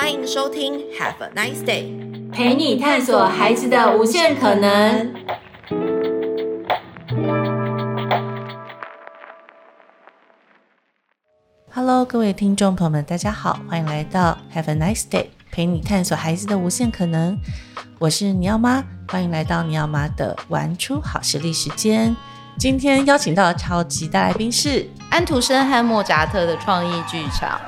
欢迎收听 Have a nice day，陪你探索孩子的无限可能。Hello，各位听众朋友们，大家好，欢迎来到 Have a nice day，陪你探索孩子的无限可能。我是尼奥妈，欢迎来到尼奥妈的玩出好视力时间。今天邀请到的超级大来宾是安徒生和莫扎特的创意剧场。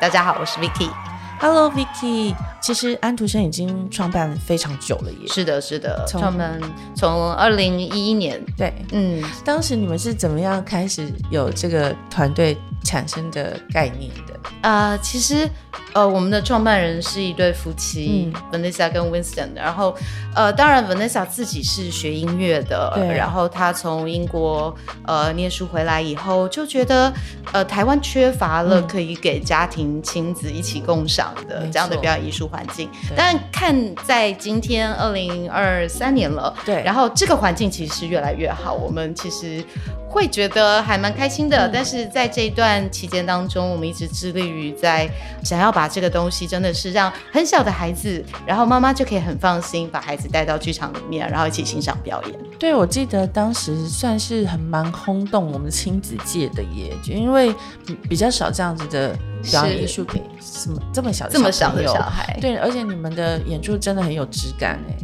大家好，我是 Vicky。Hello Vicky，其实安徒生已经创办非常久了耶。是的，是的，创办从二零一一年。对，嗯，当时你们是怎么样开始有这个团队产生的概念的？啊、呃，其实。呃，我们的创办人是一对夫妻，嗯，Vanessa 跟 Winston。然后，呃，当然 Vanessa 自己是学音乐的，然后他从英国呃念书回来以后，就觉得呃台湾缺乏了可以给家庭亲子一起共赏的这样的表演艺术环境。但看在今天二零二三年了，对，然后这个环境其实是越来越好，我们其实。会觉得还蛮开心的，嗯，但是在这一段期间当中，我们一直致力于在想要把这个东西真的是让很小的孩子，然后妈妈就可以很放心把孩子带到剧场里面，然后一起欣赏表演。对，我记得当时算是很蛮轰动我们亲子界的耶，就因为比较少这样子的表演艺术品，什么这么小小这么小的小孩，对，而且你们的演出真的很有质感哎。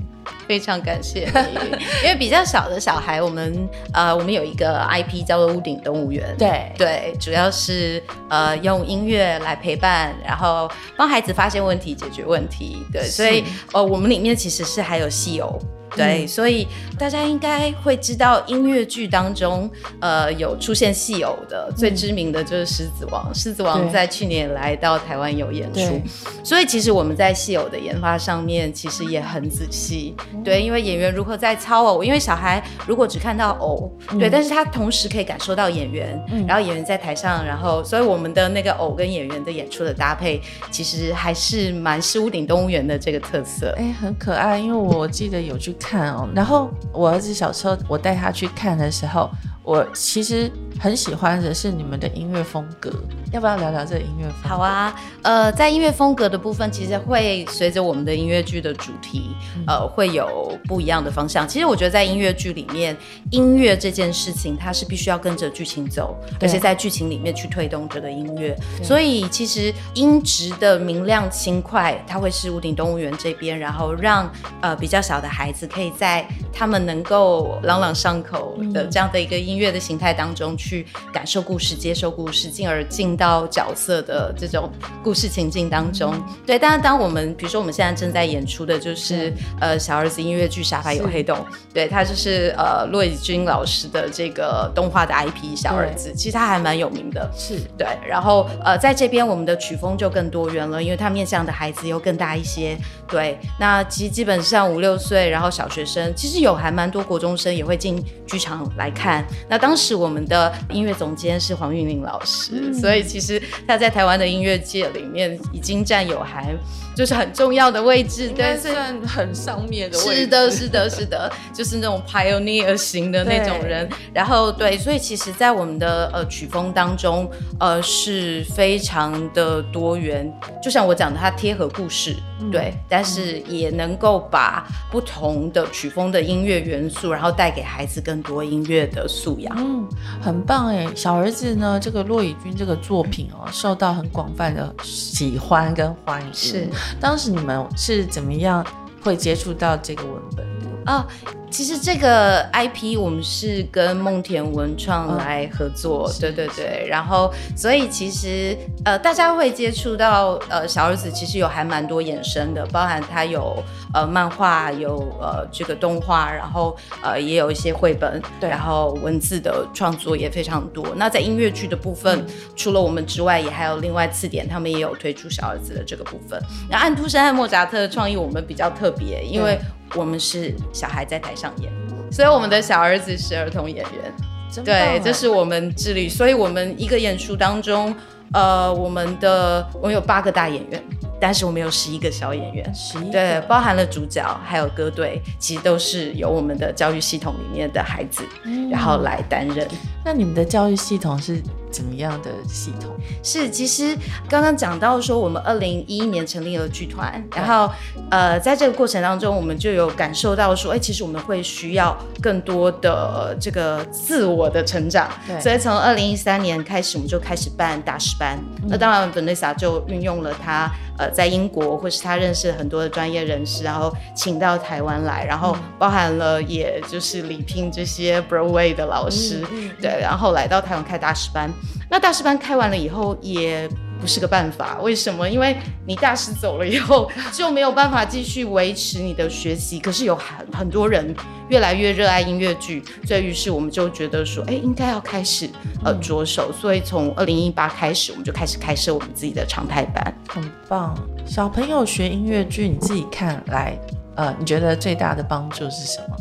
非常感谢你，因为比较小的小孩，我们呃，我们有一个 IP 叫做屋顶动物园，对。对，主要是呃用音乐来陪伴，然后帮孩子发现问题、解决问题，对，所以呃我们里面其实是还有戏偶。对，所以大家应该会知道音乐剧当中，呃，有出现戏偶的，最知名的就是《狮子王》。《狮子王》在去年来到台湾有演出，所以其实我们在戏偶的研发上面其实也很仔细。对，因为演员如何在操偶，因为小孩如果只看到偶，对，但是他同时可以感受到演员，然后演员在台上，然后所以我们的那个偶跟演员的演出的搭配，其实还是蛮是屋顶动物园的这个特色。哎，很可爱，因为我记得有去。看哦，然后我儿子小时候，我带他去看的时候，我其实很喜欢的是你们的音乐风格，要不要聊聊这个音乐风格？好啊，呃，在音乐风格的部分，其实会随着我们的音乐剧的主题，呃，会有不一样的方向。其实我觉得在音乐剧里面，音乐这件事情，它是必须要跟着剧情走，而且在剧情里面去推动这个音乐。所以其实音质的明亮轻快，它会是屋顶动物园这边，然后让呃比较小的孩子可以在他们能够朗朗上口的这样的一个音。音乐的形态当中去感受故事、接受故事，进而进到角色的这种故事情境当中。嗯、对，但是，当我们比如说我们现在正在演出的就是、嗯、呃小儿子音乐剧《沙发有黑洞》，对，他就是呃骆以军老师的这个动画的 IP 小儿子，其实他还蛮有名的。是对，然后呃在这边我们的曲风就更多元了，因为他面向的孩子又更大一些。对，那其实基本上五六岁，然后小学生，其实有还蛮多国中生也会进剧场来看。那当时我们的音乐总监是黄韵玲老师，嗯，所以其实他在台湾的音乐界里面已经占有还就是很重要的位置，对，算很上面的位置。是的，是的，是的，就是那种 pioneer 型的那种人。然后对，所以其实，在我们的呃曲风当中，呃是非常的多元。就像我讲的，它贴合故事，嗯，对，但是也能够把不同的曲风的音乐元素，然后带给孩子更多音乐的素养。嗯，很棒哎，小儿子呢，这个骆以军这个作品哦，受到很广泛的喜欢跟欢迎。是。当时你们是怎么样会接触到这个文本的？啊。其实这个 IP 我们是跟梦田文创来合作，哦、对对对，然后所以其实呃大家会接触到呃小儿子其实有还蛮多衍生的，包含他有呃漫画，有呃这个动画，然后呃也有一些绘本，对，然后文字的创作也非常多。那在音乐剧的部分，嗯、除了我们之外，也还有另外次点，他们也有推出小儿子的这个部分。那安徒生和莫扎特的创意我们比较特别，因为我们是小孩在台上演，所以我们的小儿子是儿童演员，对，这是我们致力。所以我们一个演出当中，呃，我们的我们有八个大演员，但是我们有十一个小演员，十一对，包含了主角还有歌队，其实都是由我们的教育系统里面的孩子，嗯、然后来担任。那你们的教育系统是怎么样的系统？是，其实刚刚讲到说，我们二零一一年成立了剧团，然后呃，在这个过程当中，我们就有感受到说，哎，其实我们会需要更多的这个自我的成长。对，所以从二零一三年开始，我们就开始办大师班。嗯、那当然，Vanessa 就运用了他呃在英国或是他认识很多的专业人士，然后请到台湾来，然后包含了也就是礼聘这些 Broadway 的老师，对，然后来到台湾开大师班。那大师班开完了以后，也不是个办法。为什么？因为你大师走了以后，就没有办法继续维持你的学习。可是有很很多人越来越热爱音乐剧，所以于是我们就觉得说，哎，应该要开始呃着手。所以从二零一八开始，我们就开始开设我们自己的常态班。很棒，小朋友学音乐剧，你自己看来，呃，你觉得最大的帮助是什么？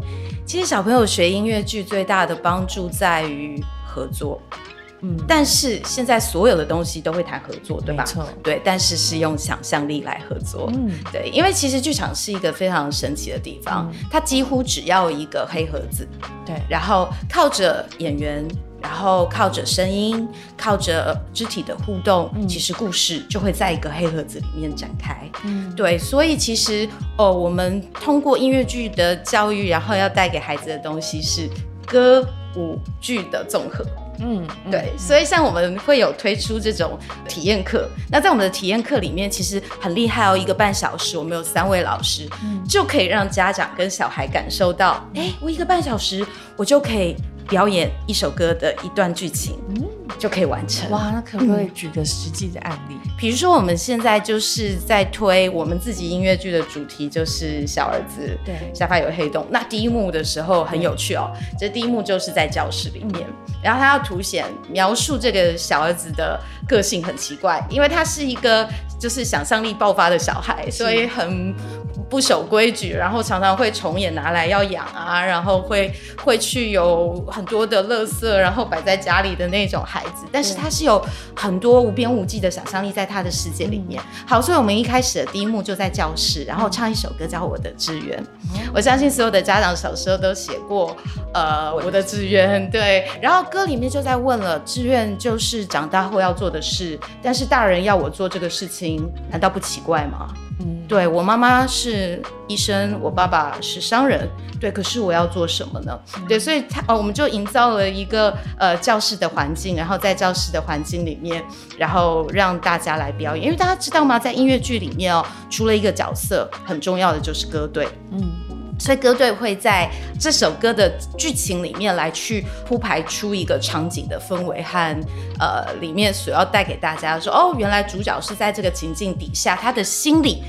其实小朋友学音乐剧最大的帮助在于合作。嗯，但是现在所有的东西都会谈合作，对吧？对，但是是用想象力来合作。嗯，对，因为其实剧场是一个非常神奇的地方，嗯、它几乎只要一个黑盒子，对，然后靠着演员，然后靠着声音，靠着肢体的互动，嗯、其实故事就会在一个黑盒子里面展开。嗯，对，所以其实哦，我们通过音乐剧的教育，然后要带给孩子的东西是歌舞剧的综合。嗯，对，所以像我们会有推出这种体验课，那在我们的体验课里面，其实很厉害哦，一个半小时，我们有三位老师，嗯，就可以让家长跟小孩感受到，哎，我一个半小时，我就可以表演一首歌的一段剧情，嗯，就可以完成。哇，那可不可以举个实际的案例？嗯，比如说我们现在就是在推我们自己音乐剧的主题，就是小儿子，对，下巴有黑洞。那第一幕的时候很有趣哦，这第一幕就是在教室里面，然后他要凸显描述这个小儿子的个性很奇怪，因为他是一个就是想象力爆发的小孩，所以很不守规矩，然后常常会虫也拿来要养啊，然后会会去有很多的垃圾，然后摆在家里的那种孩子。但是他是有很多无边无际的想象力在他的世界里面。好，所以我们一开始的第一幕就在教室，然后唱一首歌叫《我的志愿》。我相信所有的家长小时候都写过，呃，我的志愿，对。然后歌里面就在问了，志愿就是长大后要做的事，但是大人要我做这个事情，难道不奇怪吗？嗯，对，我妈妈是医生，我爸爸是商人，对，可是我要做什么呢？嗯、对，所以他呃，我们就营造了一个呃教室的环境，然后在教室的环境里面，然后让大家来表演，因为大家知道吗，在音乐剧里面哦，除了一个角色，很重要的就是歌队，嗯。所以歌队会在这首歌的剧情里面来去铺排出一个场景的氛围和呃里面所要带给大家说哦，原来主角是在这个情境底下，他的心里。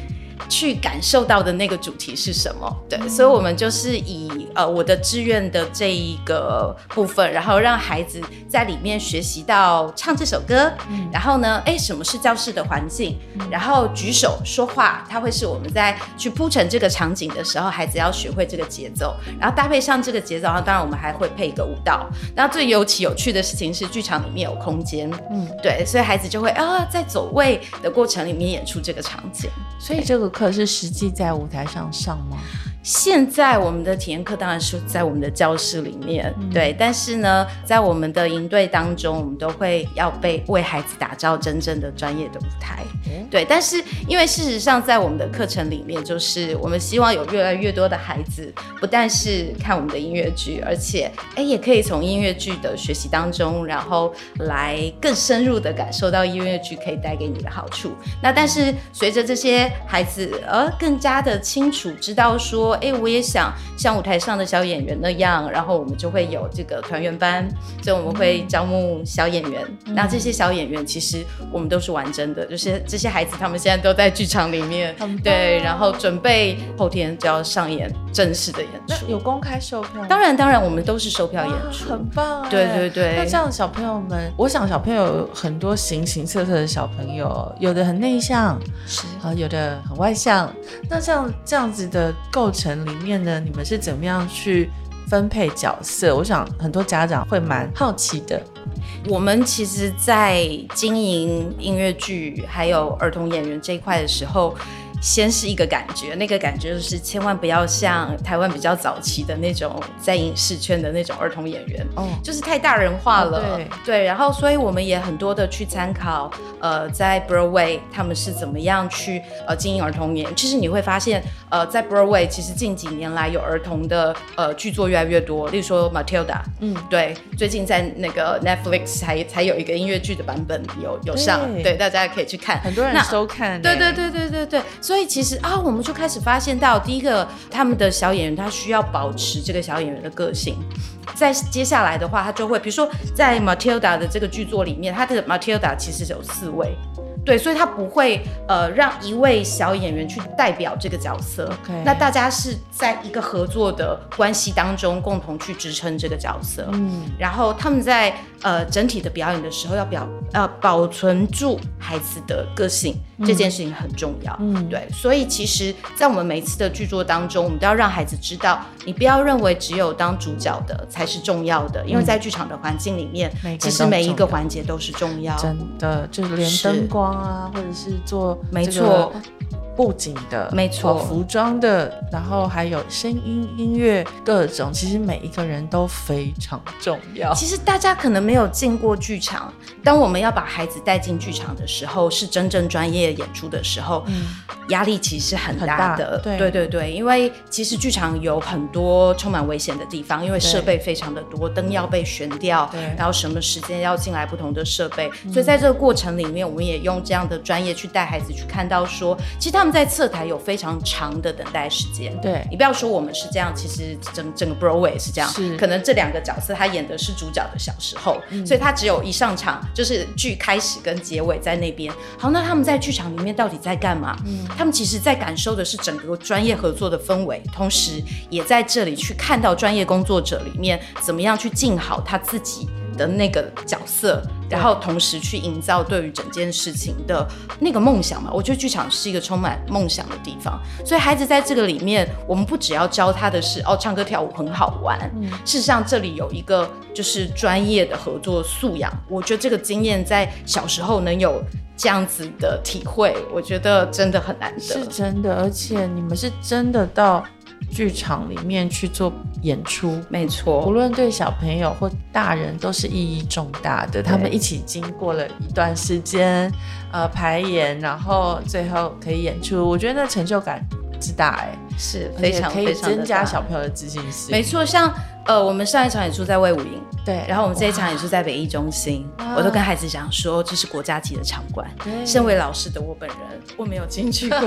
去感受到的那个主题是什么？对，嗯、所以我们就是以呃我的志愿的这一个部分，然后让孩子在里面学习到唱这首歌，嗯、然后呢，哎，什么是教室的环境？嗯、然后举手说话，它会是我们在去铺陈这个场景的时候，孩子要学会这个节奏，然后搭配上这个节奏，然后当然我们还会配一个舞蹈。然后最尤其有趣的事情是，剧场里面有空间，嗯，对，所以孩子就会啊在走位的过程里面演出这个场景，所以这个。可是实际在舞台上上吗？现在我们的体验课当然是在我们的教室里面，嗯、对。但是呢，在我们的营队当中，我们都会要被为孩子打造真正的专业的舞台，嗯、对。但是因为事实上，在我们的课程里面，就是我们希望有越来越多的孩子，不但是看我们的音乐剧，而且哎，也可以从音乐剧的学习当中，然后来更深入的感受到音乐剧可以带给你的好处。那但是随着这些孩子而更加的清楚知道说。哎、欸，我也想像舞台上的小演员那样，然后我们就会有这个团员班，所以我们会招募小演员。嗯、那这些小演员其实我们都是完整的，就是这些孩子他们现在都在剧场里面，对，然后准备后天就要上演正式的演出。有公开售票？当然，当然，我们都是售票演出，很棒。对对对。那这样小朋友们，我想小朋友有很多形形色色的小朋友，有的很内向，是啊，有的很外向。那像这样子的构成。城里面呢，你们是怎么样去分配角色？我想很多家长会蛮好奇的。我们其实，在经营音乐剧还有儿童演员这一块的时候，先是一个感觉，那个感觉就是千万不要像台湾比较早期的那种在影视圈的那种儿童演员，哦，就是太大人化了。哦、对，对，然后所以我们也很多的去参考，呃，在 Broadway 他们是怎么样去呃经营儿童演。其实你会发现，呃，在 Broadway 其实近几年来有儿童的呃剧作越来越多，例如说 Matilda，嗯，对，最近在那个 Netflix 才才有一个音乐剧的版本有有上，对，对，大家可以去看，很多人收看。对对对对对对。所以其实啊，我们就开始发现到，第一个他们的小演员他需要保持这个小演员的个性，在接下来的话，他就会比如说在 Matilda 的这个剧作里面，他的 Matilda 其实有四位。对，所以他不会呃让一位小演员去代表这个角色。那大家是在一个合作的关系当中，共同去支撑这个角色。嗯，然后他们在呃整体的表演的时候，要表呃保存住孩子的个性，嗯，这件事情很重要。嗯，对，所以其实，在我们每一次的剧作当中，我们都要让孩子知道，你不要认为只有当主角的才是重要的，因为在剧场的环境里面，嗯，其实每一个环节都是重要。真的，就是连灯光。啊，或者是做没错。布景的，没错。服装的，然后还有声音、音乐各种，其实每一个人都非常重要。其实大家可能没有进过剧场，当我们要把孩子带进剧场的时候，是真正专业演出的时候。嗯。压力其实很大的，大，对，对对对，因为其实剧场有很多充满危险的地方，因为设备非常的多，灯要被悬掉，对，然后什么时间要进来不同的设备，所以在这个过程里面，我们也用这样的专业去带孩子去看到说，其实他们在侧台有非常长的等待时间。对，你不要说我们是这样，其实整整个 Broadway 是这样，是可能这两个角色他演的是主角的小时候，嗯，所以他只有一上场就是剧开始跟结尾在那边。好，那他们在剧场里面到底在干嘛？嗯。他们其实，在感受的是整个专业合作的氛围，同时也在这里去看到专业工作者里面怎么样去尽好他自己的那个角色，然后同时去营造对于整件事情的那个梦想嘛。我觉得剧场是一个充满梦想的地方，所以孩子在这个里面，我们不只要教他的是哦，唱歌跳舞很好玩。嗯，事实上这里有一个就是专业的合作素养，我觉得这个经验在小时候能有。这样子的体会，我觉得真的很难得。是真的，而且你们是真的到剧场里面去做演出，没错。无论对小朋友或大人都是意义重大的。他们一起经过了一段时间，呃，排演，然后最后可以演出，我觉得那成就感之大，哎，是非常可以增加小朋友的自信心。没错，像。呃，我们上一场演出在魏武营，对，然后我们这一场演出在北艺中心，我都跟孩子讲说，这是国家级的场馆。身为老师的我本人，我没有进去过，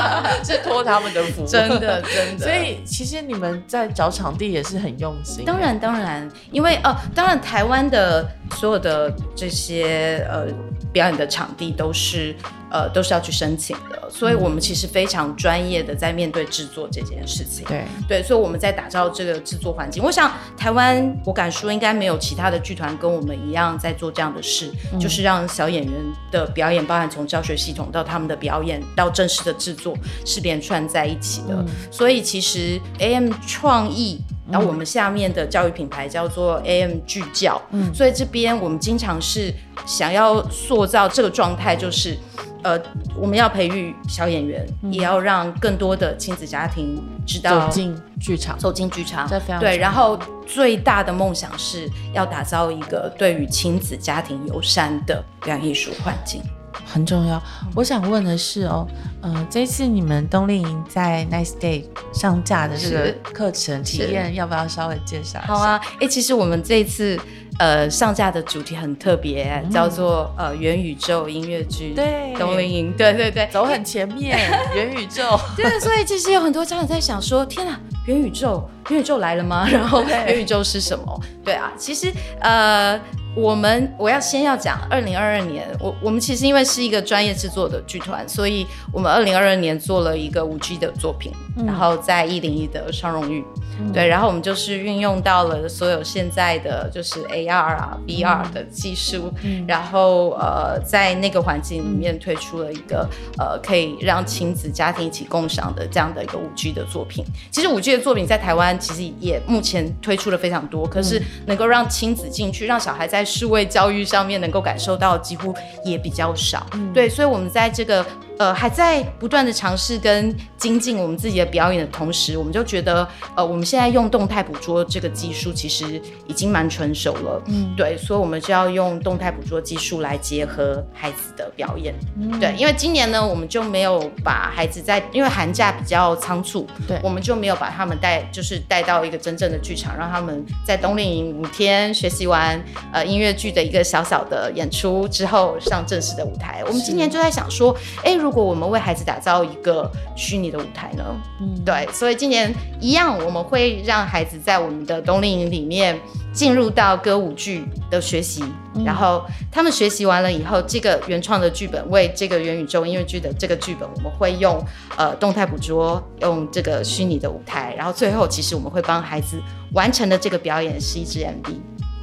是托他们的福，真的真的。所以其实你们在找场地也是很用心。当然当然，因为呃，当然台湾的所有的这些呃表演的场地都是。呃，都是要去申请的，所以我们其实非常专业的在面对制作这件事情。对对，所以我们在打造这个制作环境。我想台湾，我敢说应该没有其他的剧团跟我们一样在做这样的事，嗯，就是让小演员的表演，包含从教学系统到他们的表演到正式的制作，是连串在一起的。嗯，所以其实 AM 创意，然后我们下面的教育品牌叫做 AM 剧教，嗯，所以这边我们经常是想要塑造这个状态，就是。呃，我们要培育小演员，嗯，也要让更多的亲子家庭知道走进剧场，走进剧场，对。然后最大的梦想是要打造一个对于亲子家庭友善的表演艺术环境，很重要。我想问的是哦，呃，这次你们冬令营在 Nice Day 上架的这个课程体验，要不要稍微介绍一下？好啊，哎，其实我们这一次。呃，上架的主题很特别，嗯，叫做呃元宇宙音乐剧。对，冬令营，对对对，走很前面，元宇宙。对，所以其实有很多家长在想说，天啊，元宇宙，元宇宙来了吗？然后元宇宙是什么？对啊，其实呃。我们我要先要讲，二零二二年，我我们其实因为是一个专业制作的剧团，所以我们二零二二年做了一个五 G 的作品，嗯、然后在一零一的双荣誉、嗯，对，然后我们就是运用到了所有现在的就是 AR 啊、嗯、VR 的技术，嗯、然后呃在那个环境里面推出了一个、嗯、呃可以让亲子家庭一起共享的这样的一个五 G 的作品。其实五 G 的作品在台湾其实也目前推出了非常多，可是能够让亲子进去，让小孩在数位教育上面能够感受到几乎也比较少，嗯，对，所以我们在这个呃还在不断的尝试跟精进我们自己的表演的同时，我们就觉得呃我们现在用动态捕捉这个技术其实已经蛮成熟了，嗯，对，所以我们就要用动态捕捉技术来结合孩子的表演，嗯、对，因为今年呢，我们就没有把孩子在因为寒假比较仓促，对，我们就没有把他们带就是带到一个真正的剧场，让他们在冬令营五天学习完呃音乐剧的一个小小的演出之后上正式的舞台。我们今年就在想说，哎，如果我们为孩子打造一个虚拟的舞台呢？嗯，对，所以今年一样，我们会让孩子在我们的冬令营里面进入到歌舞剧的学习，嗯、然后他们学习完了以后，这个原创的剧本为这个元宇宙音乐剧的这个剧本，我们会用呃动态捕捉，用这个虚拟的舞台，然后最后其实我们会帮孩子完成的这个表演是一支 MV。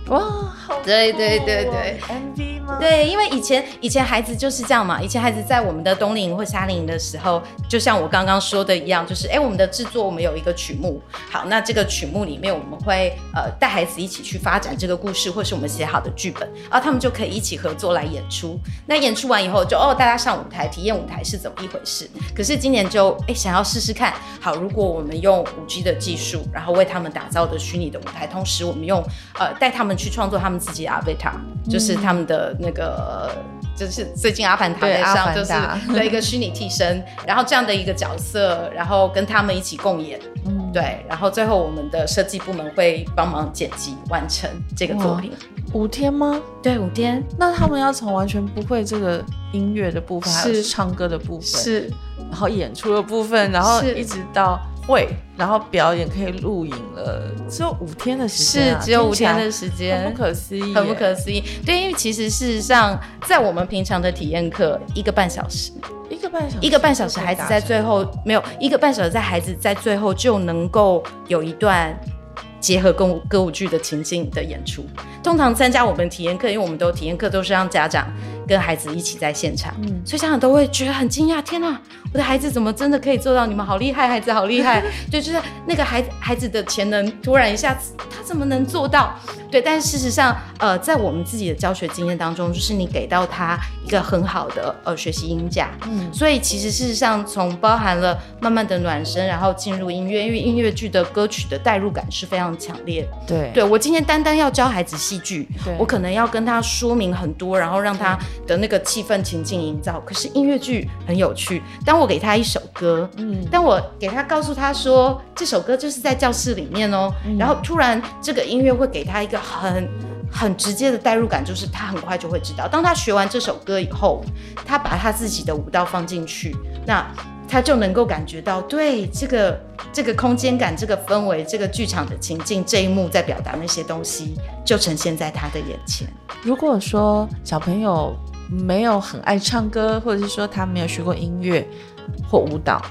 哇，好哦，对对对对，MV 吗？对，因为以前以前孩子就是这样嘛，以前孩子在我们的冬令营或夏令营的时候，就像我刚刚说的一样，就是哎，我们的制作我们有一个曲目，好，那这个曲目里面我们会呃带孩子一起去发展这个故事，或是我们写好的剧本，然后他们就可以一起合作来演出。那演出完以后就哦，大家上舞台体验舞台是怎么一回事。可是今年就哎想要试试看，好，如果我们用五 G 的技术，然后为他们打造的虚拟的舞台，同时我们用呃带他们。去创作他们自己的 Avatar，就是他们的那个，就是最近阿凡达在上，就是 的一个虚拟替身，然后这样的一个角色，然后跟他们一起共演，嗯，对，然后最后我们的设计部门会帮忙剪辑完成这个作品。五天吗？对，五天。那他们要从完全不会这个音乐的部分，还有唱歌的部分，是，然后演出的部分，然后一直到。会，然后表演可以录影了，只有五天的时间，啊，是只有五天的时间，很不可思议，很不可思议。对，因为其实事实上，在我们平常的体验课，一个半小时，一个半小时，一个半小时，孩子在最后没有一个半小时，在孩子在最后就能够有一段。结合歌舞歌舞剧的情境的演出，通常参加我们体验课，因为我们都体验课都是让家长跟孩子一起在现场，嗯，所以家长都会觉得很惊讶，天哪，我的孩子怎么真的可以做到？你们好厉害，孩子好厉害，对，就是那个孩子孩子的潜能突然一下子，他怎么能做到？对，但是事实上，呃，在我们自己的教学经验当中，就是你给到他一个很好的呃学习音架，嗯，所以其实事实上，从包含了慢慢的暖身，然后进入音乐，因为音乐剧的歌曲的代入感是非常强烈。对，对我今天单单要教孩子戏剧，我可能要跟他说明很多，然后让他的那个气氛情境营造。可是音乐剧很有趣，当我给他一首歌，嗯，当我给他告诉他说这首歌就是在教室里面哦，嗯，然后突然这个音乐会给他一个。很很直接的代入感，就是他很快就会知道，当他学完这首歌以后，他把他自己的舞蹈放进去，那他就能够感觉到，对这个这个空间感、这个氛围、这个剧场的情境，这一幕在表达那些东西，就呈现在他的眼前。如果说小朋友没有很爱唱歌，或者是说他没有学过音乐或舞蹈，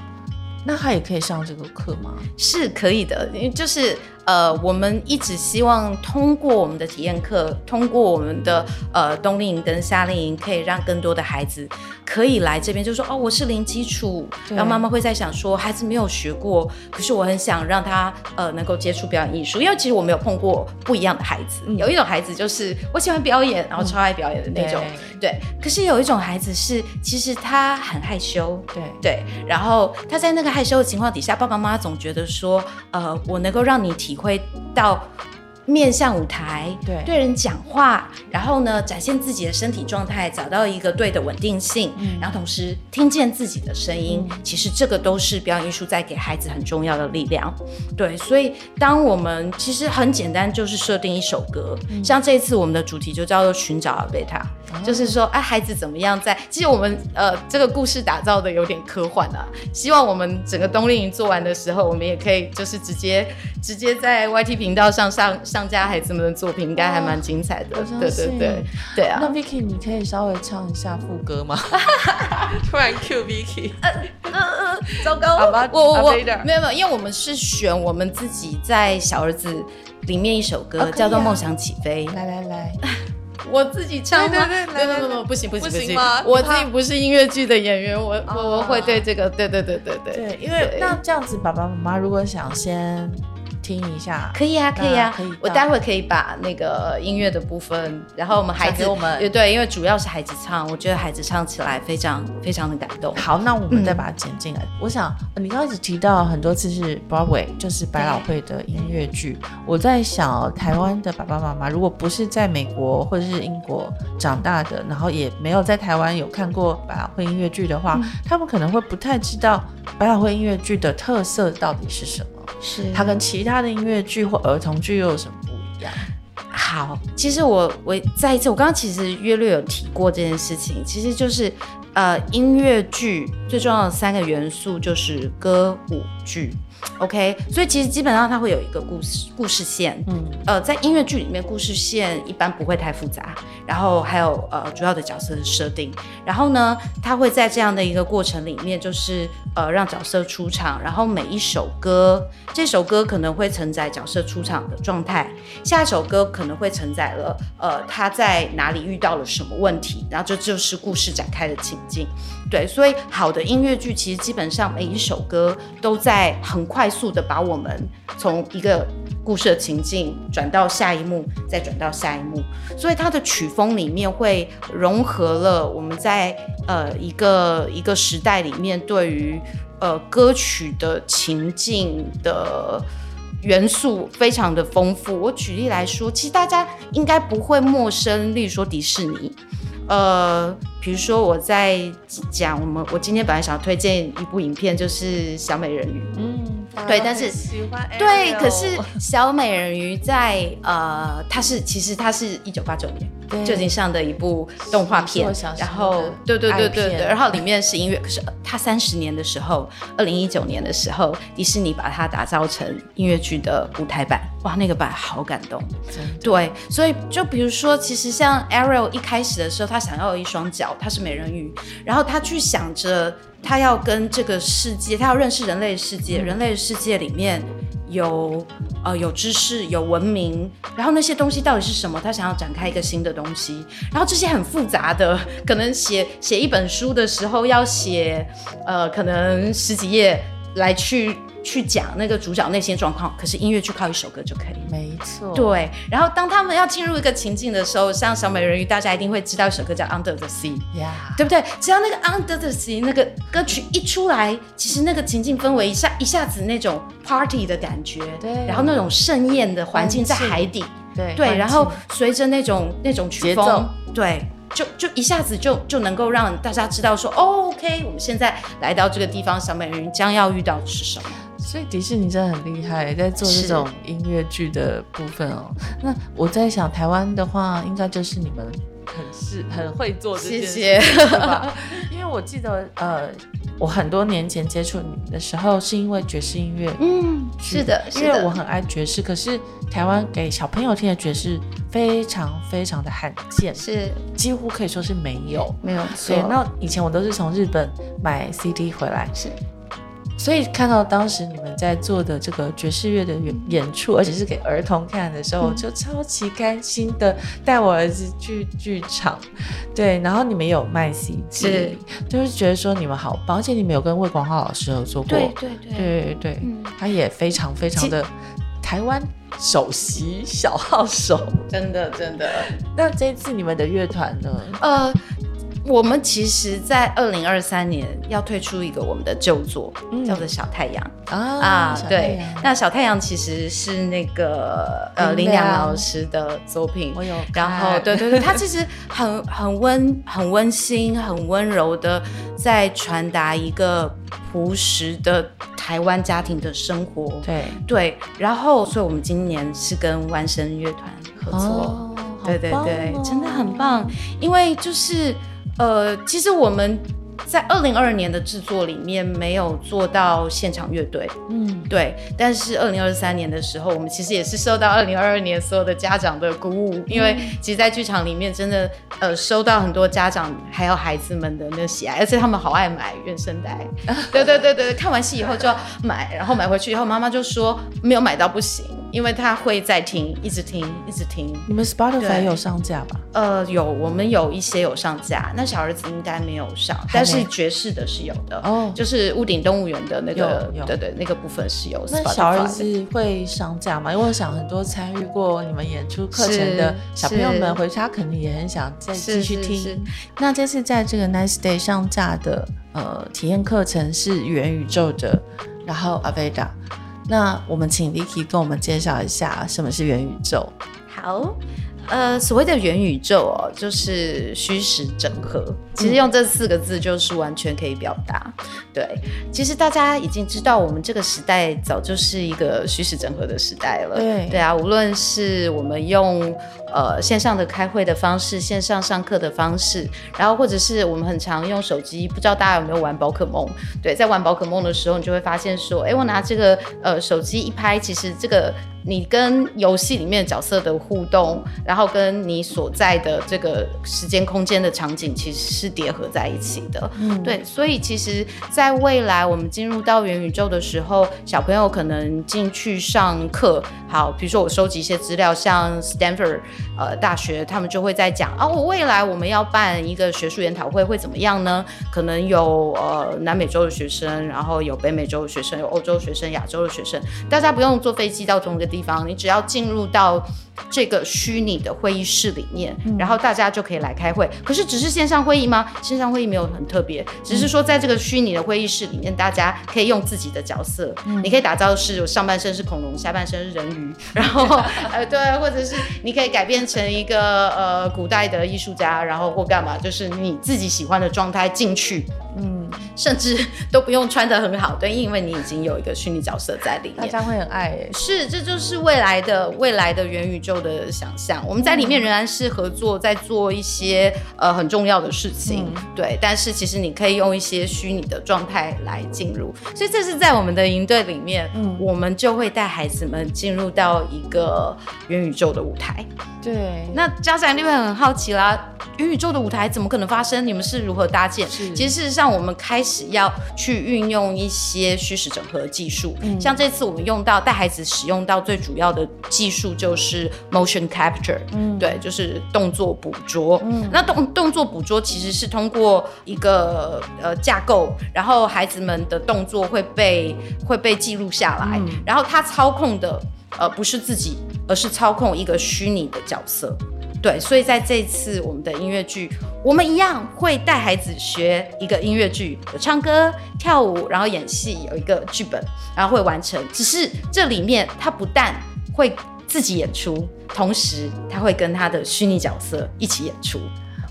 那他也可以上这个课吗？是可以的，因为就是。呃，我们一直希望通过我们的体验课，通过我们的呃冬令营跟夏令营，可以让更多的孩子可以来这边，就说哦，我是零基础，然后妈妈会在想说，孩子没有学过，可是我很想让他呃能够接触表演艺术，因为其实我没有碰过不一样的孩子，嗯、有一种孩子就是我喜欢表演，然后超爱表演的那种，嗯、对，对，可是有一种孩子是其实他很害羞，对。对，然后他在那个害羞的情况底下，爸爸妈妈总觉得说，呃，我能够让你体。体会到面向舞台，对对人讲话，然后呢，展现自己的身体状态，找到一个对的稳定性，嗯、然后同时听见自己的声音，嗯、其实这个都是表演艺术在给孩子很重要的力量。对，所以当我们其实很简单，就是设定一首歌，嗯、像这一次我们的主题就叫做寻找阿贝塔。就是说，哎，孩子怎么样在？其实我们呃，这个故事打造的有点科幻啊。希望我们整个冬令营做完的时候，我们也可以就是直接直接在 YT 频道上上上架孩子们的作品，应该还蛮精彩的。对对对，对啊。那 Vicky，你可以稍微唱一下副歌吗？突然 Q Vicky。呃呃呃，糟糕。好吧，我我我没有没有，因为我们是选我们自己在小儿子里面一首歌，叫做《梦想起飞》。来来来。我自己唱吗？对对对，没有没有不行不行不行，我自己不是音乐剧的演员，我我我会对这个，对对对对对。对，因为那这样子，爸爸妈妈如果想先听一下？可以啊，可以啊，可以。我待会可以把那个音乐的部分，然后我们孩子，我们对，因为主要是孩子唱，我觉得孩子唱起来非常非常的感动。好，那我们再把它剪进来。嗯、我想你刚开始提到很多次是 Broadway，就是百老汇的音乐剧。我在想，台湾的爸爸妈妈如果不是在美国或者是英国长大的，然后也没有在台湾有看过百老汇音乐剧的话，嗯、他们可能会不太知道百老汇音乐剧的特色到底是什么。是它跟其他的音乐剧或儿童剧又有什么不一样？好，其实我我再一次，我刚刚其实约略有提过这件事情，其实就是呃，音乐剧最重要的三个元素就是歌舞剧。OK，所以其实基本上它会有一个故事故事线，嗯，呃，在音乐剧里面，故事线一般不会太复杂，然后还有呃主要的角色的设定，然后呢，它会在这样的一个过程里面，就是呃让角色出场，然后每一首歌，这首歌可能会承载角色出场的状态，下一首歌可能会承载了呃他在哪里遇到了什么问题，然后这就，就是故事展开的情境。对，所以好的音乐剧其实基本上每一首歌都在很快速的把我们从一个故事的情境转到下一幕，再转到下一幕，所以它的曲风里面会融合了我们在呃一个一个时代里面对于呃歌曲的情境的元素非常的丰富。我举例来说，其实大家应该不会陌生，例如说迪士尼。呃，比如说我在讲我们，我今天本来想要推荐一部影片，就是小美人鱼。嗯，对，但是喜欢对，可是小美人鱼在呃，它是其实它是一九八九年。就已经上的一部动画片，然后对对对对对，然后里面是音乐。可是它三十年的时候，二零一九年的时候，迪士尼把它打造成音乐剧的舞台版，哇，那个版好感动。对，所以就比如说，其实像 Ariel 一开始的时候，他想要有一双脚，他是美人鱼，然后他去想着他要跟这个世界，他要认识人类世界，人类世界里面。有呃有知识有文明，然后那些东西到底是什么？他想要展开一个新的东西，然后这些很复杂的，可能写写一本书的时候要写呃可能十几页来去。去讲那个主角内心状况，可是音乐去靠一首歌就可以。没错。对，然后当他们要进入一个情境的时候，像小美人鱼，大家一定会知道一首歌叫《Under the Sea》.对不对？只要那个《Under the Sea》那个歌曲一出来，其实那个情境氛围一下一下子那种 party 的感觉，对，然后那种盛宴的环境在海底，对对，然后随着那种那种曲风，奏对，就就一下子就就能够让大家知道说，哦，OK，我们现在来到这个地方，小美人鱼将要遇到的是什么？所以迪士尼真的很厉害，在做这种音乐剧的部分哦。那我在想，台湾的话，应该就是你们很是很会做这件事，谢谢吧？因为我记得，呃，我很多年前接触你们的时候，是因为爵士音乐。嗯，是的，因为我很爱爵士。可是台湾给小朋友听的爵士非常非常的罕见，是几乎可以说是没有，没有错。对，那以前我都是从日本买 CD 回来，是。所以看到当时你们在做的这个爵士乐的演演出，而且是给儿童看的时候，我就超级开心的带我儿子去剧场。对，然后你们有卖 CD，是，就是觉得说你们好棒，而且你们有跟魏广浩老师合作过，对对对对对，嗯，他也非常非常的台湾首席小号手，真的真的。那这一次你们的乐团呢？呃。我们其实，在二零二三年要推出一个我们的旧作，嗯、叫做《小太阳》啊，啊，对，那《小太阳》其实是那个呃林良老师的作品，我有，然后对对对，他其实很很温很温馨很温柔的在传达一个朴实的台湾家庭的生活，对。对，然后所以我们今年是跟万声乐团合作，哦、对对对，哦、真的很棒，因为就是。呃，其实我们在二零二二年的制作里面没有做到现场乐队，嗯，对。但是二零二三年的时候，我们其实也是受到二零二二年所有的家长的鼓舞，因为其实，在剧场里面真的呃收到很多家长还有孩子们的那喜爱，而且他们好爱买原声带，对对对对，看完戏以后就要买，然后买回去以后妈妈就说没有买到不行。因为他会在听，一直听，一直听。你们 Spotify 有上架吧？呃，有，我们有一些有上架。那小儿子应该没有上，但是爵士的是有的哦，就是屋顶动物园的那个，对对，那个部分是有。那小儿子会上架吗？因为我想很多参与过你们演出课程的小朋友们，回家肯定也很想再继续听。那这次在这个 Nice Day 上架的呃体验课程是元宇宙的，然后 Aveda。那我们请 Vicky 跟我们介绍一下什么是元宇宙。好。呃，所谓的元宇宙哦，就是虚实整合。其实用这四个字就是完全可以表达。对，其实大家已经知道，我们这个时代早就是一个虚实整合的时代了。对，对啊，无论是我们用呃线上的开会的方式，线上上课的方式，然后或者是我们很常用手机，不知道大家有没有玩宝可梦？对，在玩宝可梦的时候，你就会发现说，哎，我拿这个呃手机一拍，其实这个。你跟游戏里面角色的互动，然后跟你所在的这个时间空间的场景，其实是叠合在一起的。嗯，对，所以其实，在未来我们进入到元宇宙的时候，小朋友可能进去上课，好，比如说我收集一些资料，像 Stanford 呃大学，他们就会在讲啊，我未来我们要办一个学术研讨会会怎么样呢？可能有呃南美洲的学生，然后有北美洲的学生，有欧洲学生，亚洲的学生，大家不用坐飞机到同一个地方，你只要进入到这个虚拟的会议室里面，嗯、然后大家就可以来开会。可是只是线上会议吗？线上会议没有很特别，只是说在这个虚拟的会议室里面，大家可以用自己的角色，嗯、你可以打造是上半身是恐龙，下半身是人鱼，然后呃对，或者是你可以改变成一个呃古代的艺术家，然后或干嘛，就是你自己喜欢的状态进去。嗯，甚至都不用穿的很好，对，因为你已经有一个虚拟角色在里面，大家会很爱哎。是，这就是未来的未来的元宇宙的想象。我们在里面仍然是合作，在做一些呃很重要的事情，嗯、对。但是其实你可以用一些虚拟的状态来进入，所以这是在我们的营队里面，嗯，我们就会带孩子们进入到一个元宇宙的舞台。对，那家长就会很好奇啦。元宇宙的舞台怎么可能发生？你们是如何搭建？是其实事实上，我们开始要去运用一些虚实整合技术。嗯，像这次我们用到带孩子使用到最主要的技术就是 motion capture。嗯，对，就是动作捕捉。嗯，那动动作捕捉其实是通过一个呃架构，然后孩子们的动作会被会被记录下来，嗯，然后他操控的呃不是自己，而是操控一个虚拟的角色。对，所以在这次我们的音乐剧，我们一样会带孩子学一个音乐剧，有唱歌、跳舞，然后演戏，有一个剧本，然后会完成。只是这里面他不但会自己演出，同时他会跟他的虚拟角色一起演出。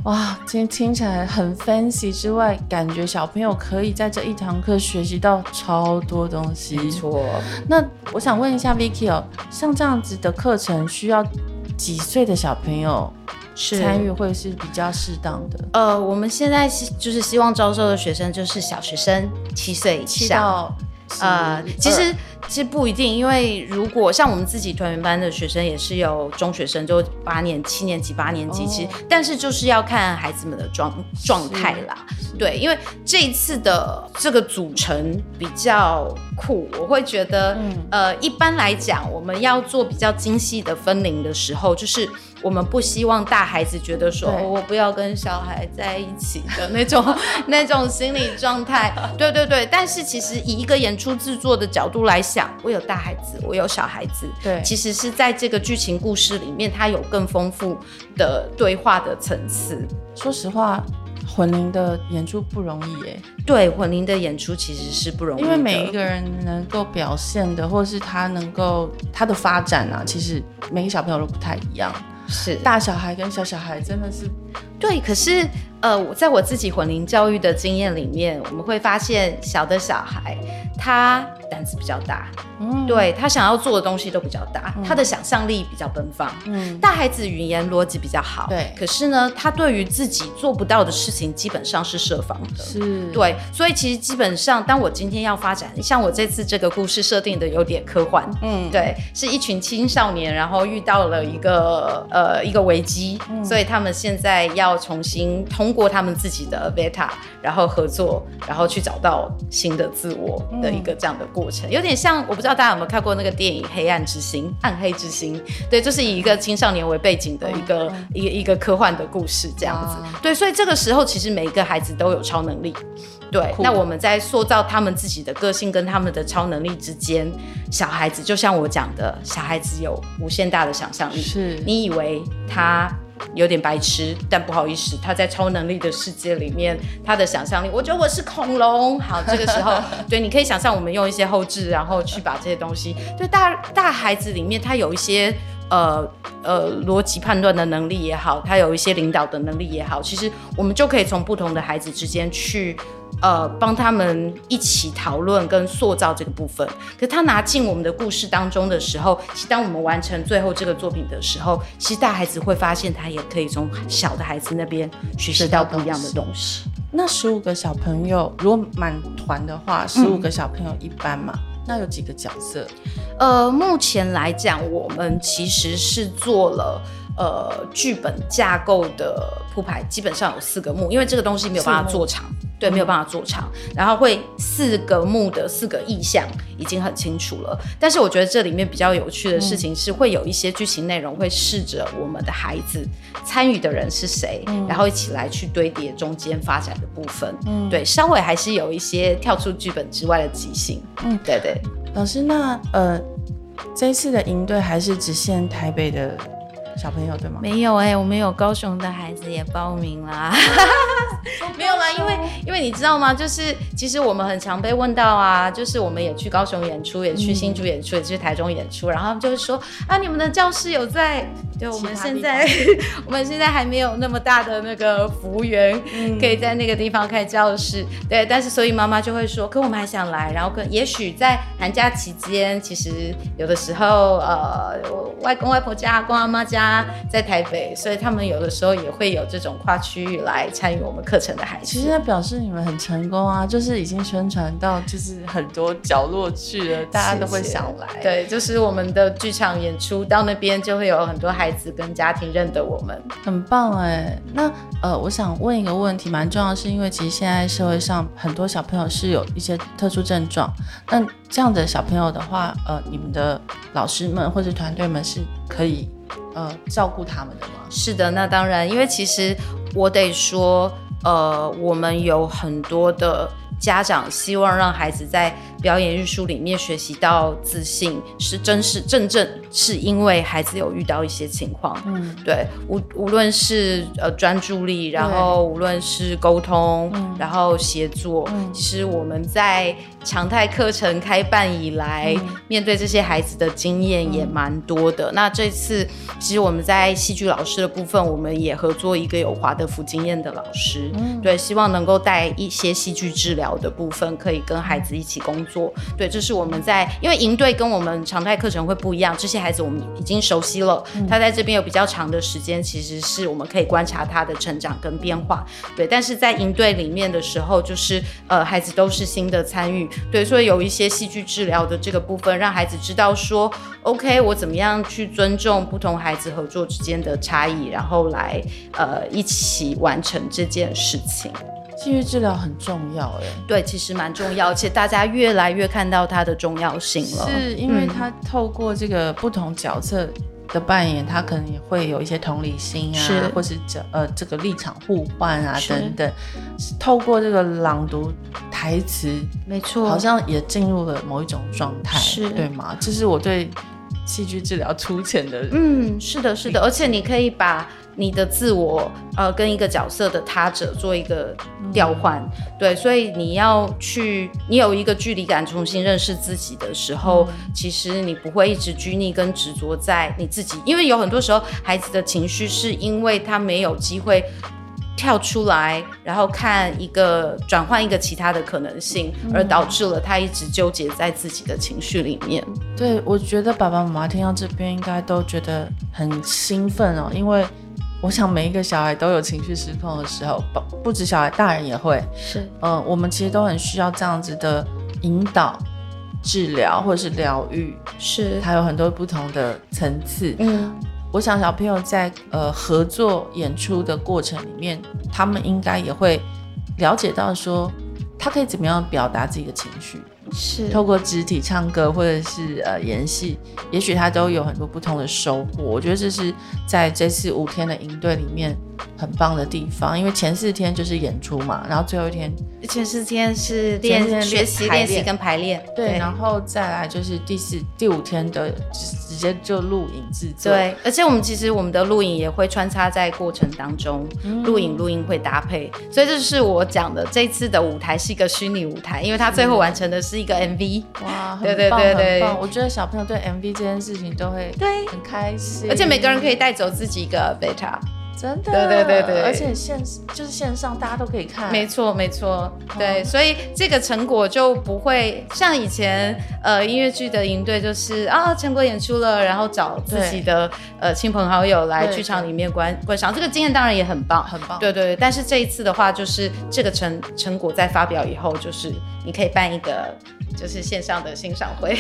哇，今天听起来很 fancy 之外，感觉小朋友可以在这一堂课学习到超多东西。没错。那我想问一下 Vicky 哦，像这样子的课程需要？几岁的小朋友参与会是比较适当的？呃，我们现在是就是希望招收的学生就是小学生，七岁以上。呃，其实其实不一定，因为如果像我们自己团员班的学生也是有中学生，就八年七年级、八年级，其实、哦、但是就是要看孩子们的状状态啦。对，因为这一次的这个组成比较酷，我会觉得，嗯、呃，一般来讲，我们要做比较精细的分龄的时候，就是。我们不希望大孩子觉得说，我不要跟小孩在一起的那种 那种心理状态。对对对，但是其实以一个演出制作的角度来想，我有大孩子，我有小孩子，对，其实是在这个剧情故事里面，它有更丰富的对话的层次。说实话，混龄的演出不容易耶。对，混龄的演出其实是不容易，因为每一个人能够表现的，或是他能够他的发展啊，其实每个小朋友都不太一样。是。大小孩跟小小孩真的是对，可是呃，我在我自己混龄教育的经验里面，我们会发现小的小孩他胆子比较大，嗯，对，他想要做的东西都比较大，嗯、他的想象力比较奔放，嗯，大孩子语言逻辑比较好，对，可是呢，他对于自己做不到的事情基本上是设防的，是，对，所以其实基本上，当我今天要发展，像我这次这个故事设定的有点科幻，嗯，对，是一群青少年，然后遇到了一个呃一个危机，嗯、所以他们现在在要重新通过他们自己的 beta，然后合作，然后去找到新的自我的一个这样的过程，嗯、有点像我不知道大家有没有看过那个电影《黑暗之心》《暗黑之心》，对，就是以一个青少年为背景的一个、嗯、一个一个科幻的故事这样子，嗯、对，所以这个时候其实每一个孩子都有超能力。对，那我们在塑造他们自己的个性跟他们的超能力之间，小孩子就像我讲的，小孩子有无限大的想象力。是。你以为他有点白痴，但不好意思，他在超能力的世界里面，他的想象力，我觉得我是恐龙。好，这个时候，对，你可以想象我们用一些后置，然后去把这些东西，对大大孩子里面，他有一些。呃呃，逻辑判断的能力也好，他有一些领导的能力也好，其实我们就可以从不同的孩子之间去，呃，帮他们一起讨论跟塑造这个部分。可是他拿进我们的故事当中的时候，其实当我们完成最后这个作品的时候，其实大孩子会发现，他也可以从小的孩子那边学习到不一样的东西。那十五个小朋友，如果满团的话，十五个小朋友一般嘛？嗯那有几个角色？呃，目前来讲，我们其实是做了呃剧本架构的铺排，基本上有四个幕，因为这个东西没有办法做长。对，没有办法做长，然后会四个幕的四个意象已经很清楚了。但是我觉得这里面比较有趣的事情是，会有一些剧情内容会试着我们的孩子参与的人是谁，嗯、然后一起来去堆叠中间发展的部分。嗯，对，稍微还是有一些跳出剧本之外的即兴。嗯，对对。老师，那呃，这一次的营队还是只限台北的小朋友对吗？没有哎、欸，我们有高雄的孩子也报名啦。没有啦，因为因为你知道吗？就是其实我们很常被问到啊，就是我们也去高雄演出，也去新竹演出，也去台中演出，然后他们就会说啊，你们的教室有在？对，我们现在 我们现在还没有那么大的那个服务员，嗯、可以在那个地方开教室。对，但是所以妈妈就会说，可我们还想来，然后可也许在寒假期间，其实有的时候呃，外公外婆家、公阿妈家在台北，所以他们有的时候也会有这种跨区域来参与我们课程的孩子。其实表示你们很成功啊，就是已经宣传到就是很多角落去了，大家都会想来。对，就是我们的剧场演出到那边就会有很多孩子。孩子跟家庭认得我们，很棒哎。那呃，我想问一个问题，蛮重要的是，因为其实现在社会上很多小朋友是有一些特殊症状，那这样的小朋友的话，呃，你们的老师们或者团队们是可以呃照顾他们的吗？是的，那当然，因为其实我得说，呃，我们有很多的家长希望让孩子在表演艺术里面学习到自信，是真是正正是因为孩子有遇到一些情况，嗯，对，无无论是呃专注力，然后无论是沟通，嗯、然后协作，嗯、其实我们在常态课程开办以来，嗯、面对这些孩子的经验也蛮多的。嗯、那这次其实我们在戏剧老师的部分，我们也合作一个有华德福经验的老师，嗯、对，希望能够带一些戏剧治疗的部分，可以跟孩子一起工作。对，这是我们在，因为营队跟我们常态课程会不一样，这些孩子我们已经熟悉了，嗯、他在这边有比较长的时间，其实是我们可以观察他的成长跟变化。对，但是在营队里面的时候，就是呃，孩子都是新的参与，对，所以有一些戏剧治疗的这个部分，让孩子知道说，OK，我怎么样去尊重不同孩子合作之间的差异，然后来呃一起完成这件事情。戏剧治疗很重要哎，对，其实蛮重要，而且大家越来越看到它的重要性了。是因为它透过这个不同角色的扮演，他、嗯、可能也会有一些同理心啊，是或是这呃这个立场互换啊等等。透过这个朗读台词，没错，好像也进入了某一种状态，是对吗？这是我对戏剧治疗粗浅的，嗯，是的，是的，而且你可以把。你的自我，呃，跟一个角色的他者做一个调换，嗯、对，所以你要去，你有一个距离感，重新认识自己的时候，嗯、其实你不会一直拘泥跟执着在你自己，因为有很多时候，孩子的情绪是因为他没有机会跳出来，然后看一个转换一个其他的可能性，嗯、而导致了他一直纠结在自己的情绪里面。对，我觉得爸爸妈妈听到这边应该都觉得很兴奋哦，因为。我想每一个小孩都有情绪失控的时候，不不止小孩，大人也会。是，嗯、呃，我们其实都很需要这样子的引导、治疗或者是疗愈。是，它有很多不同的层次。嗯，我想小朋友在呃合作演出的过程里面，他们应该也会了解到说，他可以怎么样表达自己的情绪。是透过肢体唱歌，或者是呃演戏，也许他都有很多不同的收获。我觉得这是在这次五天的营队里面很棒的地方，因为前四天就是演出嘛，然后最后一天前四天是练学习、练习跟排练，对，对，然后再来就是第四、第五天的直接就录影制作。对，而且我们其实我们的录影也会穿插在过程当中，录影录音会搭配，所以这是我讲的这次的舞台是一个虚拟舞台，因为它最后完成的是一个 MV。哇，对对对对，我觉得小朋友对 MV 这件事情都会对。很开心，而且每个人可以带走自己一个 beta。真的，对对对对，而且线就是线上，大家都可以看。没错没错，对，所以这个成果就不会像以前呃音乐剧的营队，就是啊成果演出了，然后找自己的呃亲朋好友来剧场里面观观赏，这个经验当然也很棒，很棒。对对对，但是这一次的话，就是这个成成果在发表以后，就是你可以办一个就是线上的欣赏会，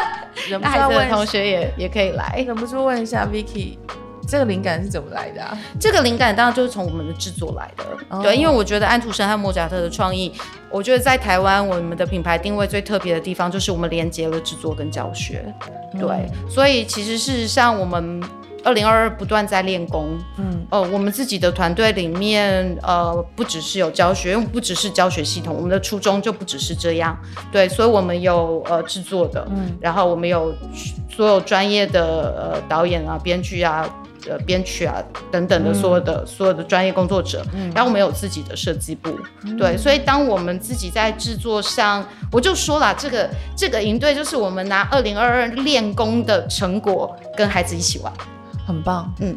那孩子的同学也也可以来。忍不住问一下 Vicky。这个灵感是怎么来的啊？这个灵感当然就是从我们的制作来的。Oh. 对，因为我觉得安徒生和莫扎特的创意，我觉得在台湾我们的品牌定位最特别的地方，就是我们连接了制作跟教学。嗯、对，所以其实事实上我们二零二二不断在练功。嗯，呃，我们自己的团队里面，呃，不只是有教学，因为不只是教学系统，我们的初衷就不只是这样。对，所以我们有呃制作的，嗯，然后我们有所有专业的呃导演啊、编剧啊。呃，编曲啊等等的所有的、嗯、所有的专业工作者，嗯、然后我们有自己的设计部，嗯、对，所以当我们自己在制作上，我就说了，这个这个营队就是我们拿二零二二练功的成果跟孩子一起玩，很棒。嗯，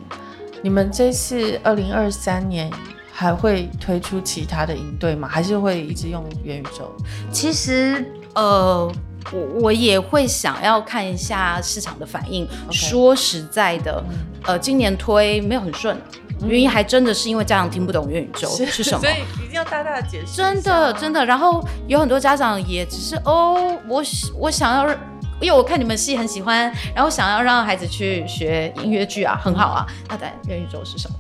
你们这次二零二三年还会推出其他的营队吗？还是会一直用元宇宙？其实，呃。我我也会想要看一下市场的反应。说实在的，嗯、呃，今年推没有很顺，嗯、原因还真的是因为家长听不懂元宇宙是，什么，所以一定要大大的解释。真的真的，然后有很多家长也只是哦，我我想要，因为我看你们戏很喜欢，然后想要让孩子去学音乐剧啊，很好啊。那在元宇宙是什么？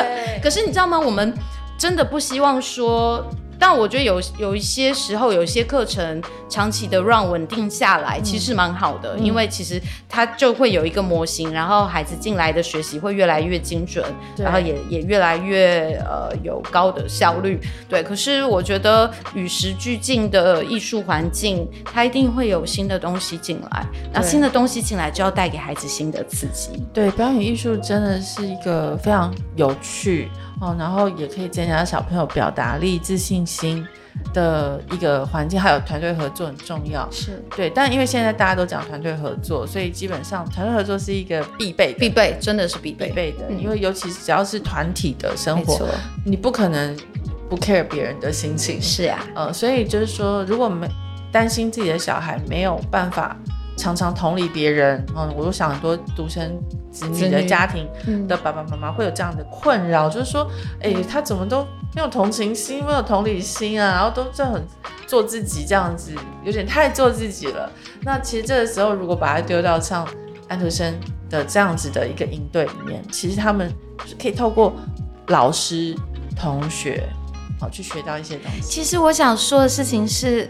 可是你知道吗？我们真的不希望说。但我觉得有有一些时候，有一些课程长期的让稳定下来，嗯、其实蛮好的，嗯、因为其实它就会有一个模型，然后孩子进来的学习会越来越精准，然后也也越来越呃有高的效率。对，可是我觉得与时俱进的艺术环境，它一定会有新的东西进来，那新的东西进来就要带给孩子新的刺激。对，表演艺术真的是一个非常有趣。哦，然后也可以增加小朋友表达力、自信心的一个环境，还有团队合作很重要。是对，但因为现在大家都讲团队合作，所以基本上团队合作是一个必备的，必备真的是必备，必备的。嗯、因为尤其是只要是团体的生活，你不可能不 care 别人的心情。是啊，呃，所以就是说，如果没担心自己的小孩没有办法。常常同理别人，嗯，我就想很多独生子女的家庭的爸爸妈妈会有这样的困扰，嗯、就是说，哎、欸，他怎么都没有同情心，没有同理心啊，然后都就很做自己这样子，有点太做自己了。那其实这个时候，如果把他丢到像安徒生的这样子的一个应对里面，其实他们可以透过老师、同学，好去学到一些东西。其实我想说的事情是。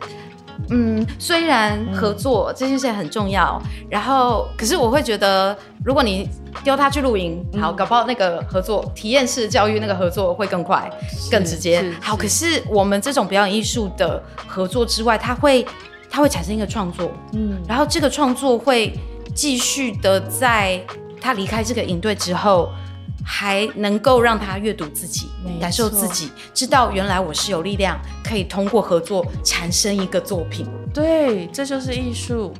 嗯，虽然合作这件事很重要，嗯、然后可是我会觉得，如果你丢他去露营，嗯、好，搞不好那个合作体验式教育那个合作会更快、更直接。好，可是我们这种表演艺术的合作之外，它会它会产生一个创作，嗯，然后这个创作会继续的在他离开这个营队之后。还能够让他阅读自己，感受自己，知道原来我是有力量，可以通过合作产生一个作品。对，这就是艺术。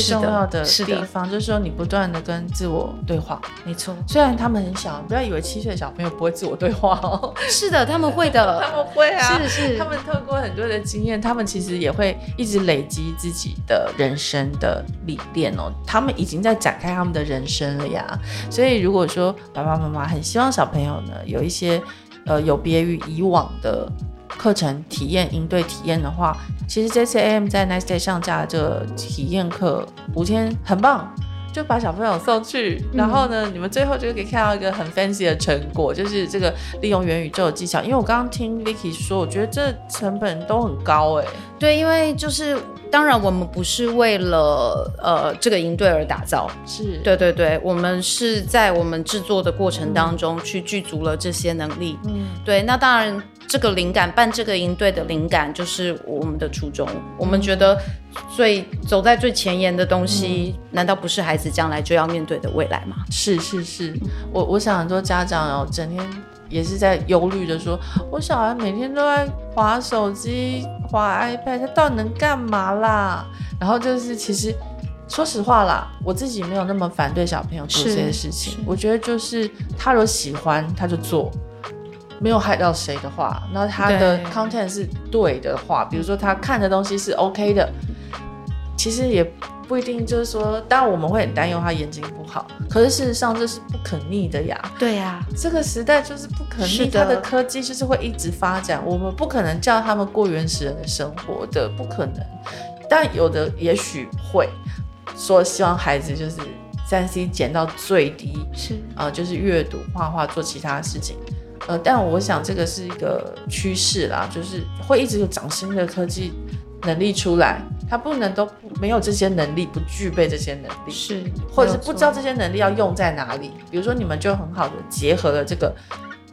最重要的地方就是说，你不断的跟自我对话。没错，虽然他们很小，不要以为七岁的小朋友不会自我对话哦。是的，他们会的，他们会啊。是是，他们透过很多的经验，他们其实也会一直累积自己的人生的历练哦。他们已经在展开他们的人生了呀。所以，如果说爸爸妈妈很希望小朋友呢，有一些呃有别于以往的。课程体验、营对体验的话，其实这次 AM 在 Nice Day 上架的这个体验课五天很棒，就把小朋友送去，嗯、然后呢，你们最后就可以看到一个很 fancy 的成果，就是这个利用元宇宙的技巧。因为我刚刚听 Vicky 说，我觉得这成本都很高哎。对，因为就是当然我们不是为了呃这个营队而打造，是对对对，我们是在我们制作的过程当中去具足了这些能力。嗯，对，那当然这个灵感办这个营队的灵感就是我们的初衷，嗯、我们觉得。最走在最前沿的东西，嗯、难道不是孩子将来就要面对的未来吗？是是是，我我想很多家长哦，整天也是在忧虑的说，我小孩每天都在划手机、划 iPad，他到底能干嘛啦？然后就是其实说实话啦，我自己没有那么反对小朋友做这些事情，我觉得就是他如果喜欢他就做。没有害到谁的话，那他的 content 是对的话，比如说他看的东西是 OK 的，其实也不一定就是说，当然我们会很担忧他眼睛不好，可是事实上这是不可逆的呀。对呀，这个时代就是不可逆，他的科技就是会一直发展，我们不可能叫他们过原始人的生活的，不可能。但有的也许会说，希望孩子就是三 C 减到最低，是啊、呃，就是阅读、画画、做其他事情。呃，但我想这个是一个趋势啦，就是会一直有长新的科技能力出来，他不能都没有这些能力，不具备这些能力，是，或者是不知道这些能力要用在哪里。比如说你们就很好的结合了这个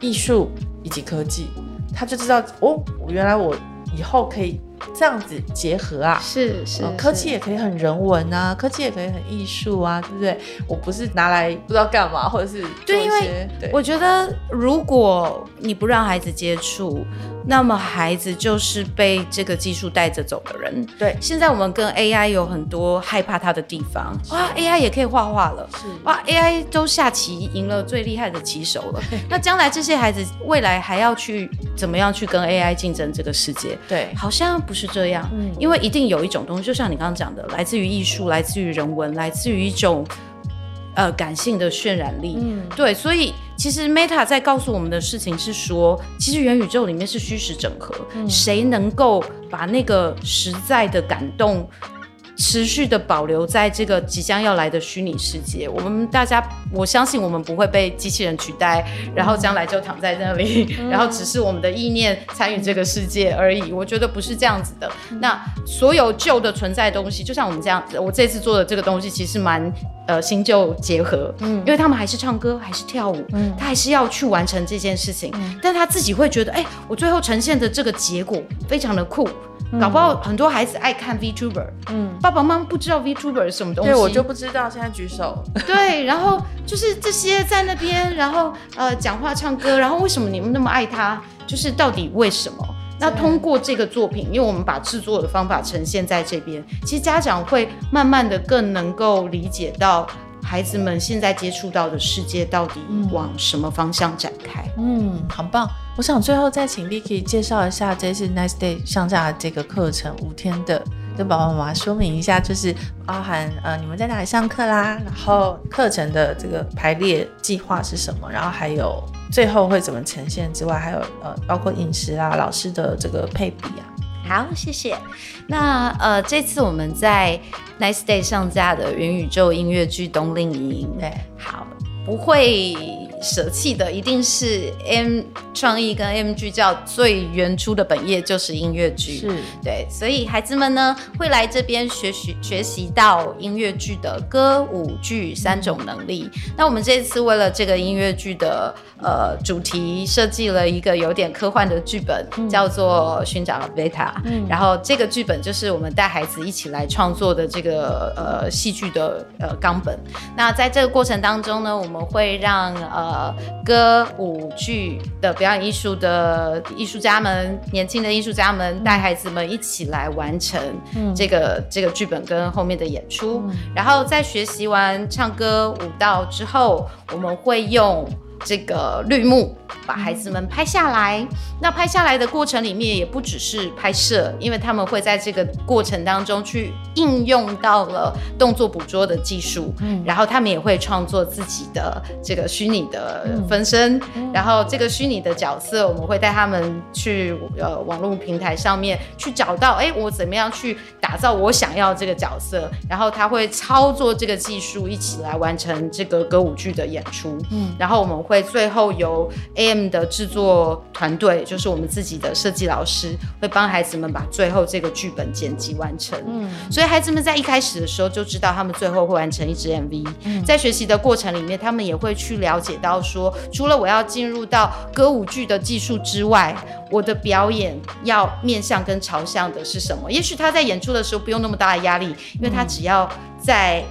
艺术以及科技，他就知道哦，原来我以后可以。这样子结合啊，是是，科技也可以很人文啊，科技也可以很艺术啊，对不对？我不是拿来不知道干嘛，或者是对，因为我觉得如果你不让孩子接触。那么孩子就是被这个技术带着走的人。对，现在我们跟 AI 有很多害怕它的地方。哇，AI 也可以画画了。是，哇，AI 都下棋赢了最厉害的棋手了。那将来这些孩子未来还要去怎么样去跟 AI 竞争这个世界？对，好像不是这样。嗯，因为一定有一种东西，就像你刚刚讲的，来自于艺术，来自于人文，来自于一种。呃，感性的渲染力，嗯，对，所以其实 Meta 在告诉我们的事情是说，其实元宇宙里面是虚实整合，嗯，谁能够把那个实在的感动。持续的保留在这个即将要来的虚拟世界，我们大家，我相信我们不会被机器人取代，然后将来就躺在那里，嗯、然后只是我们的意念参与这个世界而已。我觉得不是这样子的。嗯、那所有旧的存在的东西，就像我们这样子，我这次做的这个东西其实蛮呃新旧结合，嗯，因为他们还是唱歌，还是跳舞，嗯，他还是要去完成这件事情，嗯、但他自己会觉得，哎，我最后呈现的这个结果非常的酷。搞不好很多孩子爱看 VTuber，嗯，爸爸妈妈不知道 VTuber 是什么东西，对，我就不知道，现在举手。对，然后就是这些在那边，然后呃讲话唱歌，然后为什么你们那么爱他？就是到底为什么？那通过这个作品，因为我们把制作的方法呈现在这边，其实家长会慢慢的更能够理解到。孩子们现在接触到的世界到底往什么方向展开？嗯，很棒。我想最后再请 Vicky 介绍一下这次 Nice Day 上架的这个课程，五天的，跟爸爸妈妈说明一下，就是包含呃你们在哪里上课啦，然后课程的这个排列计划是什么，然后还有最后会怎么呈现之外，还有呃包括饮食啊、老师的这个配比啊。好，谢谢。那呃，这次我们在 Nice Day 上架的元宇宙音乐剧《冬令营》，对，好，不会。舍弃的一定是 M 创意跟 M 剧教最原初的本业就是音乐剧，是对，所以孩子们呢会来这边学习学习到音乐剧的歌舞剧三种能力。嗯、那我们这次为了这个音乐剧的呃主题设计了一个有点科幻的剧本，嗯、叫做《寻找 Veta》。嗯，然后这个剧本就是我们带孩子一起来创作的这个呃戏剧的呃纲本。那在这个过程当中呢，我们会让呃呃，歌舞剧的表演艺术的艺术家们，年轻的艺术家们带孩子们一起来完成这个、嗯、这个剧本跟后面的演出。嗯、然后在学习完唱歌舞蹈之后，我们会用这个绿幕。把孩子们拍下来，那拍下来的过程里面也不只是拍摄，因为他们会在这个过程当中去应用到了动作捕捉的技术，嗯，然后他们也会创作自己的这个虚拟的分身，嗯，然后这个虚拟的角色，我们会带他们去呃网络平台上面去找到，哎，我怎么样去打造我想要这个角色，然后他会操作这个技术一起来完成这个歌舞剧的演出，嗯，然后我们会最后由 AM。的制作团队就是我们自己的设计老师，会帮孩子们把最后这个剧本剪辑完成。嗯，所以孩子们在一开始的时候就知道他们最后会完成一支 MV。嗯，在学习的过程里面，他们也会去了解到说，除了我要进入到歌舞剧的技术之外，我的表演要面向跟朝向的是什么？也许他在演出的时候不用那么大的压力，因为他只要在。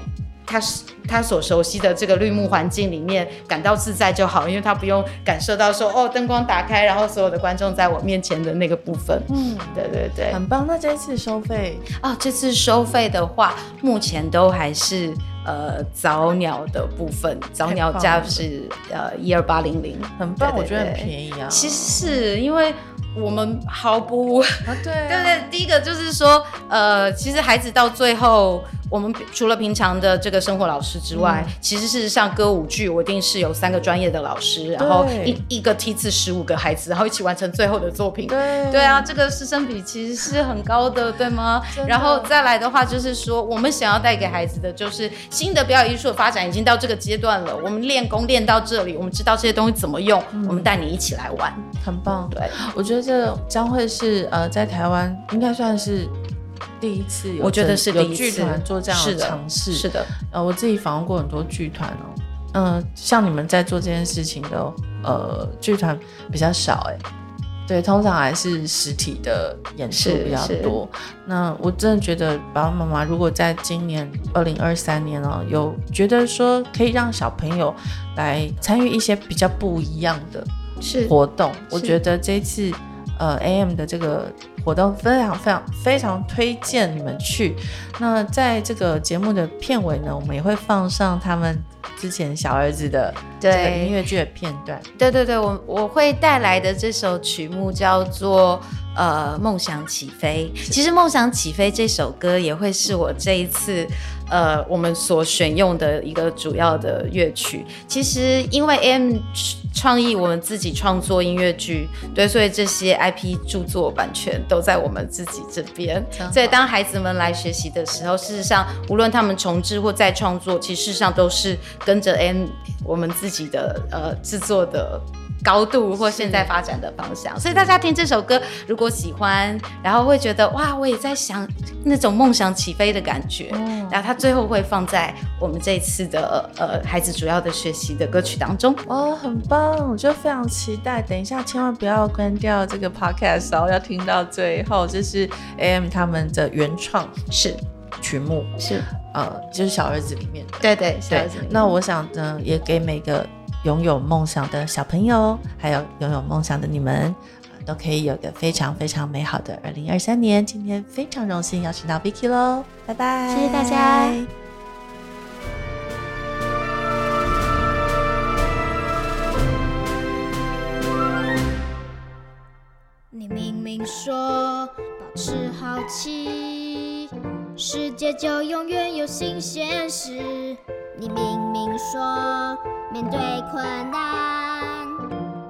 他他所熟悉的这个绿幕环境里面感到自在就好，因为他不用感受到说哦，灯光打开，然后所有的观众在我面前的那个部分。嗯，对对对，很棒。那这次收费啊、哦，这次收费的话，目前都还是呃早鸟的部分，早鸟价是呃一二八零零，很棒，我觉得很便宜啊。其实是因为。我们毫不啊，对 对对，第一个就是说，呃，其实孩子到最后，我们除了平常的这个生活老师之外，嗯、其实事实上歌舞剧我一定是有三个专业的老师，然后一一个梯次十五个孩子，然后一起完成最后的作品。对对啊，这个师生比其实是很高的，对吗？然后再来的话，就是说我们想要带给孩子的就是新的表演艺术的发展已经到这个阶段了，我们练功练到这里，我们知道这些东西怎么用，嗯、我们带你一起来玩，很棒。对，我觉得。这将会是呃，在台湾应该算是第一次有，我觉得是有剧团做这样的尝试。是的，呃，我自己访问过很多剧团哦，嗯、呃，像你们在做这件事情的呃剧团比较少哎，对，通常还是实体的演出比较多。那我真的觉得爸爸妈妈如果在今年二零二三年哦，有觉得说可以让小朋友来参与一些比较不一样的活动，我觉得这次。呃，AM 的这个活动非常非常非常推荐你们去。那在这个节目的片尾呢，我们也会放上他们之前小儿子的这个音乐剧的片段。对对对，我我会带来的这首曲目叫做呃《梦想起飞》。其实《梦想起飞》这首歌也会是我这一次。呃，我们所选用的一个主要的乐曲，其实因为 AM 创意，我们自己创作音乐剧，对，所以这些 IP 著作版权都在我们自己这边。所以当孩子们来学习的时候，事实上，无论他们重制或再创作，其实事实上都是跟着 AM 我们自己的呃制作的。高度或现在发展的方向，所以大家听这首歌，如果喜欢，然后会觉得哇，我也在想那种梦想起飞的感觉，嗯，然后它最后会放在我们这次的呃孩子主要的学习的歌曲当中。哦，很棒，我就非常期待。等一下千万不要关掉这个 podcast 哦，要听到最后，这是 AM 他们的原创是曲目，是呃就是小儿子里面的，对对，小儿子。那我想呢，也给每个。拥有梦想的小朋友，还有拥有梦想的你们，都可以有个非常非常美好的二零二三年。今天非常荣幸邀请到 Vicky 喽，拜拜，谢谢大家。你明明说保持好奇，世界就永远有新鲜事。你明明说。面对困难，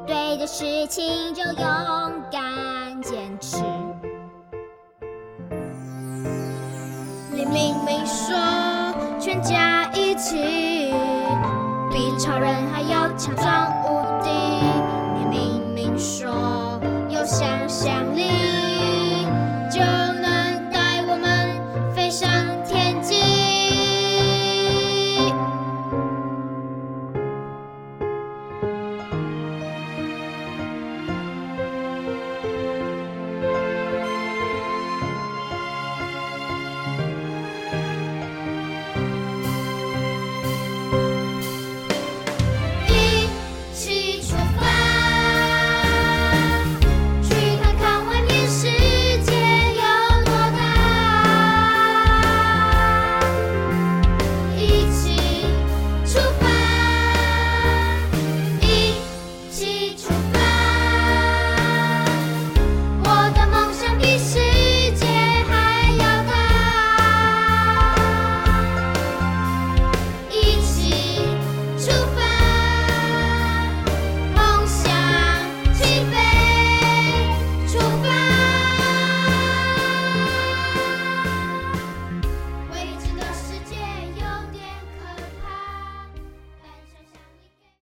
对的事情就勇敢坚持。你明明说全家一起，比超人还要强壮无敌。你明明说